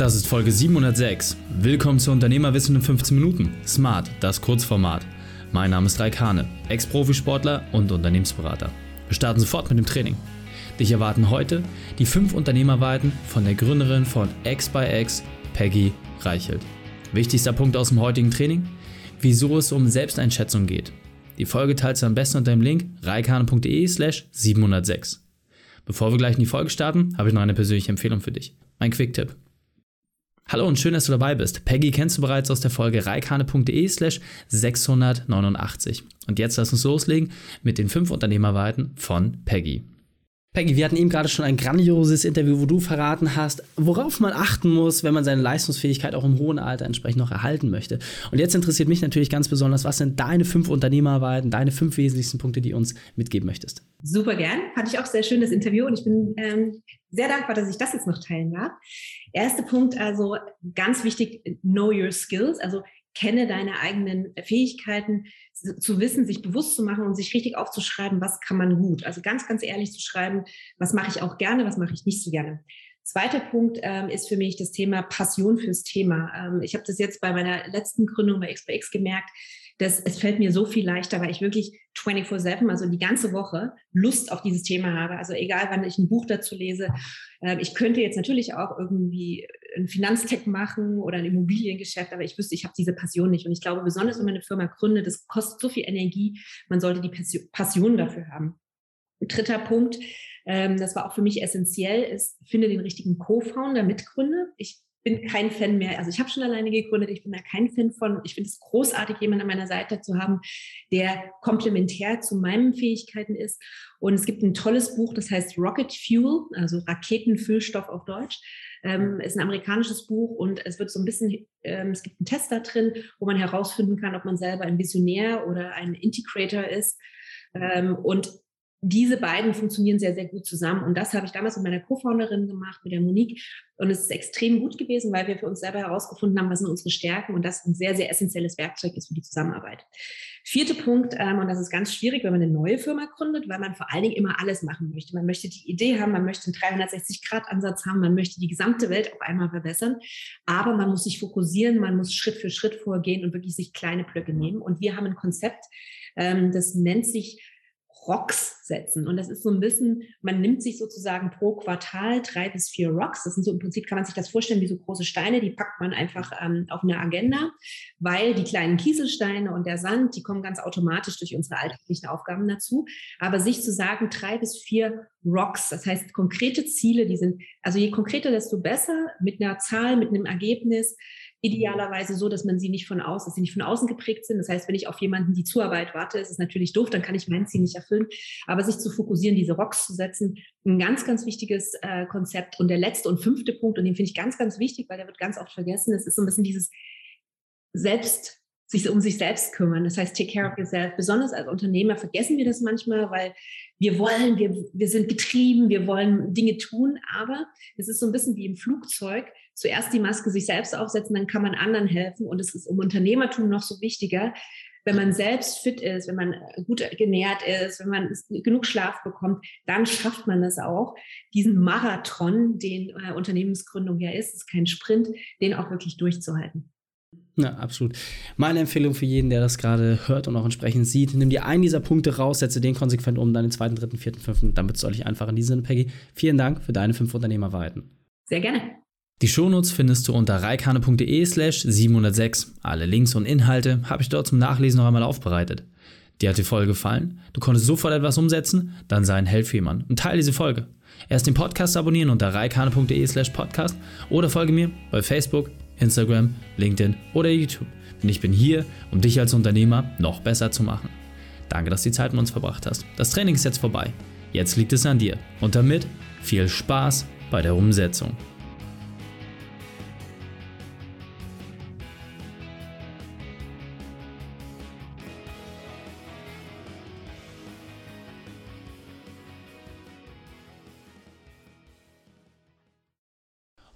Das ist Folge 706. Willkommen zu Unternehmerwissen in 15 Minuten. Smart, das Kurzformat. Mein Name ist Raik Hane, Ex-Profisportler und Unternehmensberater. Wir starten sofort mit dem Training. Dich erwarten heute die fünf Unternehmerweiten von der Gründerin von X by X, Peggy Reichelt. Wichtigster Punkt aus dem heutigen Training? Wieso es um Selbsteinschätzung geht. Die Folge teilst du am besten unter dem Link reikane.de slash 706. Bevor wir gleich in die Folge starten, habe ich noch eine persönliche Empfehlung für dich. Mein Quick-Tipp. Hallo und schön, dass du dabei bist. Peggy kennst du bereits aus der Folge reikane.de slash 689. Und jetzt lass uns loslegen mit den fünf Unternehmerweiten von Peggy. Peggy, wir hatten eben gerade schon ein grandioses Interview, wo du verraten hast, worauf man achten muss, wenn man seine Leistungsfähigkeit auch im hohen Alter entsprechend noch erhalten möchte. Und jetzt interessiert mich natürlich ganz besonders, was sind deine fünf Unternehmerarbeiten, deine fünf wesentlichsten Punkte, die du uns mitgeben möchtest? Super gern. Fand ich auch sehr schön, das Interview. Und ich bin ähm, sehr dankbar, dass ich das jetzt noch teilen darf. Erster Punkt, also ganz wichtig, know your skills. Also kenne deine eigenen Fähigkeiten, zu wissen, sich bewusst zu machen und sich richtig aufzuschreiben, was kann man gut. Also ganz, ganz ehrlich zu schreiben, was mache ich auch gerne, was mache ich nicht so gerne. Zweiter Punkt ähm, ist für mich das Thema Passion fürs Thema. Ähm, ich habe das jetzt bei meiner letzten Gründung bei XPX gemerkt, dass es fällt mir so viel leichter, weil ich wirklich 24-7, also die ganze Woche, Lust auf dieses Thema habe. Also egal, wann ich ein Buch dazu lese. Äh, ich könnte jetzt natürlich auch irgendwie ein Finanztech machen oder ein Immobiliengeschäft, aber ich wüsste, ich habe diese Passion nicht. Und ich glaube, besonders wenn man eine Firma gründet, das kostet so viel Energie, man sollte die Passion dafür haben. Dritter Punkt, ähm, das war auch für mich essentiell, ist, finde den richtigen Co-Founder, Mitgründer. Ich bin kein Fan mehr. Also ich habe schon alleine gegründet, ich bin da kein Fan von. Ich finde es großartig, jemanden an meiner Seite zu haben, der komplementär zu meinen Fähigkeiten ist. Und es gibt ein tolles Buch, das heißt Rocket Fuel, also Raketenfüllstoff auf Deutsch. Ähm, ist ein amerikanisches Buch und es wird so ein bisschen, ähm, es gibt einen Test da drin, wo man herausfinden kann, ob man selber ein Visionär oder ein Integrator ist. Ähm, und diese beiden funktionieren sehr, sehr gut zusammen. Und das habe ich damals mit meiner Co-Founderin gemacht, mit der Monique. Und es ist extrem gut gewesen, weil wir für uns selber herausgefunden haben, was sind unsere Stärken und das ein sehr, sehr essentielles Werkzeug ist für die Zusammenarbeit. Vierter Punkt, ähm, und das ist ganz schwierig, wenn man eine neue Firma gründet, weil man vor allen Dingen immer alles machen möchte. Man möchte die Idee haben, man möchte einen 360-Grad-Ansatz haben, man möchte die gesamte Welt auf einmal verbessern. Aber man muss sich fokussieren, man muss Schritt für Schritt vorgehen und wirklich sich kleine Blöcke nehmen. Und wir haben ein Konzept, ähm, das nennt sich Rocks setzen. Und das ist so ein bisschen, man nimmt sich sozusagen pro Quartal drei bis vier Rocks. Das sind so im Prinzip, kann man sich das vorstellen, wie so große Steine, die packt man einfach ähm, auf eine Agenda, weil die kleinen Kieselsteine und der Sand, die kommen ganz automatisch durch unsere alltäglichen Aufgaben dazu. Aber sich zu sagen, drei bis vier Rocks, das heißt konkrete Ziele, die sind, also je konkreter, desto besser, mit einer Zahl, mit einem Ergebnis, idealerweise so, dass man sie nicht von außen, dass sie nicht von außen geprägt sind. Das heißt, wenn ich auf jemanden die Zuarbeit warte, ist es natürlich doof, dann kann ich mein Ziel nicht erfüllen. Aber sich zu fokussieren, diese Rocks zu setzen, ein ganz, ganz wichtiges äh, Konzept. Und der letzte und fünfte Punkt, und den finde ich ganz, ganz wichtig, weil der wird ganz oft vergessen, es ist so ein bisschen dieses Selbst sich um sich selbst kümmern. Das heißt, take care of yourself. Besonders als Unternehmer vergessen wir das manchmal, weil wir wollen, wir, wir sind getrieben, wir wollen Dinge tun, aber es ist so ein bisschen wie im Flugzeug. Zuerst die Maske sich selbst aufsetzen, dann kann man anderen helfen. Und es ist im Unternehmertum noch so wichtiger, wenn man selbst fit ist, wenn man gut genährt ist, wenn man genug Schlaf bekommt, dann schafft man das auch, diesen Marathon, den äh, Unternehmensgründung ja ist, ist kein Sprint, den auch wirklich durchzuhalten. Ja, absolut. Meine Empfehlung für jeden, der das gerade hört und auch entsprechend sieht, nimm dir einen dieser Punkte raus, setze den konsequent um, dann den zweiten, dritten, vierten, fünften, dann wird es deutlich einfacher. In diesem Sinne, Peggy, vielen Dank für deine fünf Unternehmerweiten. Sehr gerne. Die Shownotes findest du unter reikane.de slash 706. Alle Links und Inhalte habe ich dort zum Nachlesen noch einmal aufbereitet. Dir hat die Folge gefallen? Du konntest sofort etwas umsetzen? Dann sei ein Held für jemanden und teile diese Folge. Erst den Podcast abonnieren unter reikane.de slash podcast oder folge mir bei Facebook, Instagram, LinkedIn oder YouTube. Denn ich bin hier, um dich als Unternehmer noch besser zu machen. Danke, dass du die Zeit mit uns verbracht hast. Das Training ist jetzt vorbei. Jetzt liegt es an dir. Und damit viel Spaß bei der Umsetzung.